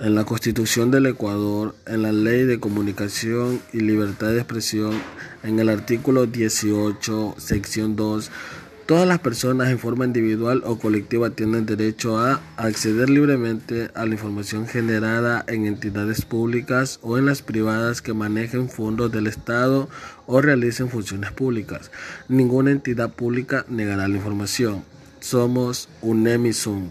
En la Constitución del Ecuador, en la Ley de Comunicación y Libertad de Expresión, en el artículo 18, sección 2, todas las personas en forma individual o colectiva tienen derecho a acceder libremente a la información generada en entidades públicas o en las privadas que manejen fondos del Estado o realicen funciones públicas. Ninguna entidad pública negará la información. Somos UNEMISUM.